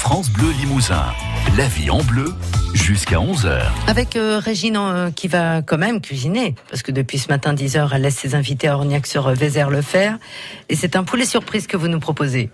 France Bleu Limousin. La vie en bleu jusqu'à 11h. Avec euh, Régine euh, qui va quand même cuisiner, parce que depuis ce matin 10h, elle laisse ses invités à Orniac sur Vézère le faire. Et c'est un poulet surprise que vous nous proposez.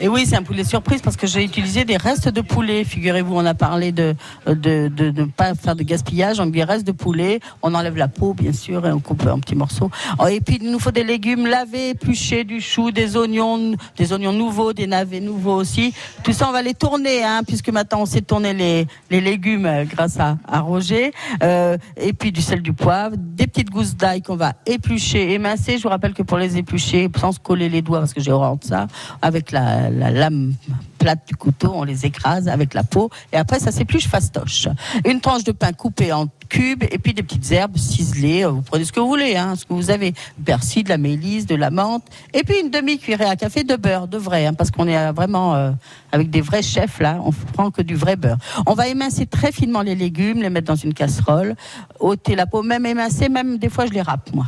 Et oui, c'est un poulet surprise parce que j'ai utilisé des restes de poulet. Figurez-vous, on a parlé de de de ne pas faire de gaspillage. On des restes de poulet. On enlève la peau, bien sûr, et on coupe en petits morceaux. Oh, et puis, il nous faut des légumes lavés, épluchés, du chou, des oignons, des oignons nouveaux, des navets nouveaux aussi. Tout ça, on va les tourner, hein, puisque maintenant on sait tourner les, les légumes euh, grâce à, à Roger. Euh, et puis du sel, du poivre, des petites gousses d'ail qu'on va éplucher, émincer. Je vous rappelle que pour les éplucher, sans se coller les doigts, parce que j'ai horreur de ça, avec la la, lame plate du couteau, on les écrase avec la peau et après ça s'épluche fastoche. Une tranche de pain coupé en cubes et puis des petites herbes ciselées. Vous prenez ce que vous voulez, hein, ce que vous avez. Du persil, de la mélisse, de la menthe et puis une demi-cuillerée à café de beurre, de vrai, hein, parce qu'on est vraiment euh, avec des vrais chefs là. On prend que du vrai beurre. On va émincer très finement les légumes, les mettre dans une casserole, ôter la peau, même émincer, même des fois je les râpe moi.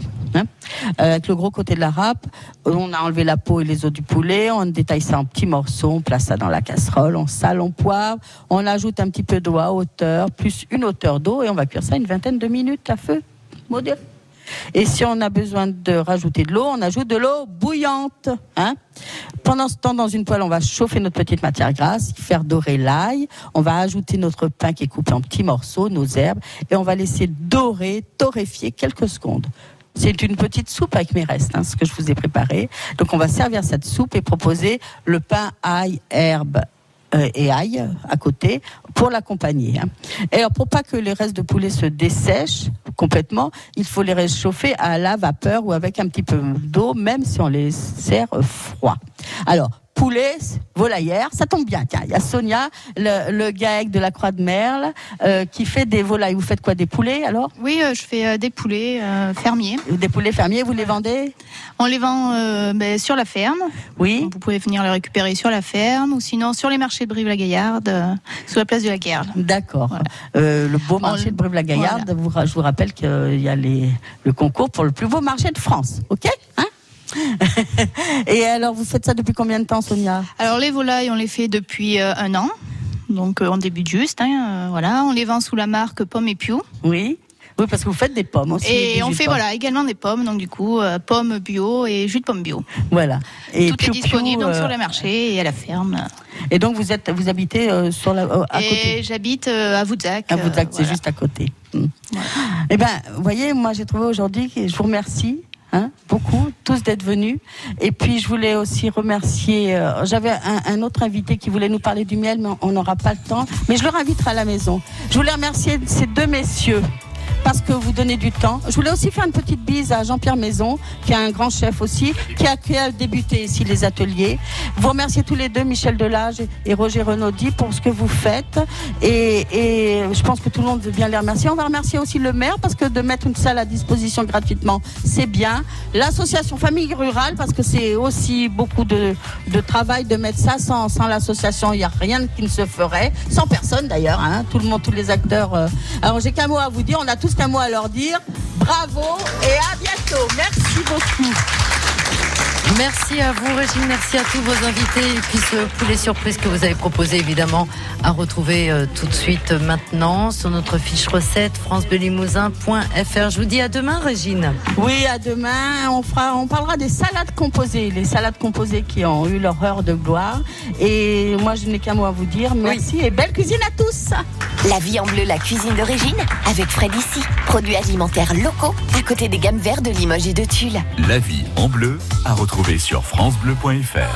Euh, avec le gros côté de la râpe, on a enlevé la peau et les os du poulet, on détaille ça en petits morceaux, on place ça dans la casserole, on sale, on poivre, on ajoute un petit peu d'eau à hauteur, plus une hauteur d'eau et on va cuire ça une vingtaine de minutes à feu modéré. Et si on a besoin de rajouter de l'eau, on ajoute de l'eau bouillante. Hein Pendant ce temps, dans une poêle, on va chauffer notre petite matière grasse, faire dorer l'ail. On va ajouter notre pain qui est coupé en petits morceaux, nos herbes, et on va laisser dorer, torréfier quelques secondes. C'est une petite soupe avec mes restes, hein, ce que je vous ai préparé. Donc on va servir cette soupe et proposer le pain ail, herbe euh, et ail à côté pour l'accompagner. Hein. Et alors pour pas que les restes de poulet se dessèchent complètement, il faut les réchauffer à la vapeur ou avec un petit peu d'eau, même si on les sert froid. Alors poulet, volaillère, ça tombe bien. Tiens, il y a Sonia, le, le GAEC de la Croix de Merle, euh, qui fait des volailles. Vous faites quoi, des poulets alors? Oui, euh, je fais euh, des poulets fermiers. Des poulets fermiers, vous les vendez? On les vend ben, sur la ferme. Oui. Vous pouvez venir les récupérer sur la ferme ou sinon sur les marchés de Brive-la-Gaillarde, sous la place de la Guerre. D'accord. Voilà. Le beau marché On- de Brive-la-Gaillarde, je vous rappelle qu'il y a les, le concours pour le plus beau marché de France. OK? Et alors, vous faites ça depuis combien de temps, Sonia? Alors les volailles, on les fait depuis euh, un an. Donc euh, on débute juste, hein, euh, voilà. On les vend sous la marque Pomme et Piou. Oui Oui, parce que vous faites des pommes aussi. Et on fait pommes. voilà également des pommes, donc du coup euh, pommes bio et jus de pomme bio. Voilà. Et Tout Piou est disponible Piou, donc, euh, sur les marchés et à la ferme. Et donc, vous êtes, vous habitez euh, sur la, euh, à et côté? j'habite à Voudzac. À Voudzac, c'est voilà. juste à côté. Mm. Eh ben, vous voyez, moi, j'ai trouvé aujourd'hui, je vous remercie. Hein, beaucoup, tous d'être venus. Et puis, je voulais aussi remercier. euh, J'avais un, autre invité qui voulait nous parler du miel, mais on n'aura pas le temps. Mais je le inviterai à la maison. Je voulais remercier ces deux messieurs parce que vous donnez du temps. Je voulais aussi faire une petite bise à Jean-Pierre Maison, qui est un grand chef aussi, qui a, qui a débuté ici les ateliers. Vous remerciez tous les deux, Michel Delage et Roger Renaudy, pour ce que vous faites. Et, je pense que tout le monde veut bien les remercier. On va remercier aussi le maire, parce que de mettre une salle à disposition gratuitement, c'est bien. L'association Famille Rurale, parce que c'est aussi beaucoup de, de travail de mettre ça. Sans, sans l'association, il n'y a rien qui ne se ferait. Sans personne d'ailleurs, hein, tout le monde, tous les acteurs. euh. Alors j'ai qu'un mot à vous dire, on a tous qu'un mot à leur dire. Bravo et à bientôt. Merci beaucoup. Merci à vous, Régine. Merci à tous vos invités. Et puis ce poulet surprise que vous avez proposé, évidemment, à retrouver euh, tout de suite euh, maintenant sur notre fiche recette francebelimousin.fr. Je vous dis à demain, Régine. Oui, à demain. On fera, on parlera des salades composées, les salades composées qui ont eu leur heure de gloire. Et moi, je n'ai qu'un mot à vous dire. Merci et belle cuisine à tous. La vie en bleu, la cuisine d'origine, avec Fred ici. Produits alimentaires locaux, à côté des gammes vertes de Limoges et de Tulle. La vie en bleu à sur francebleu.fr.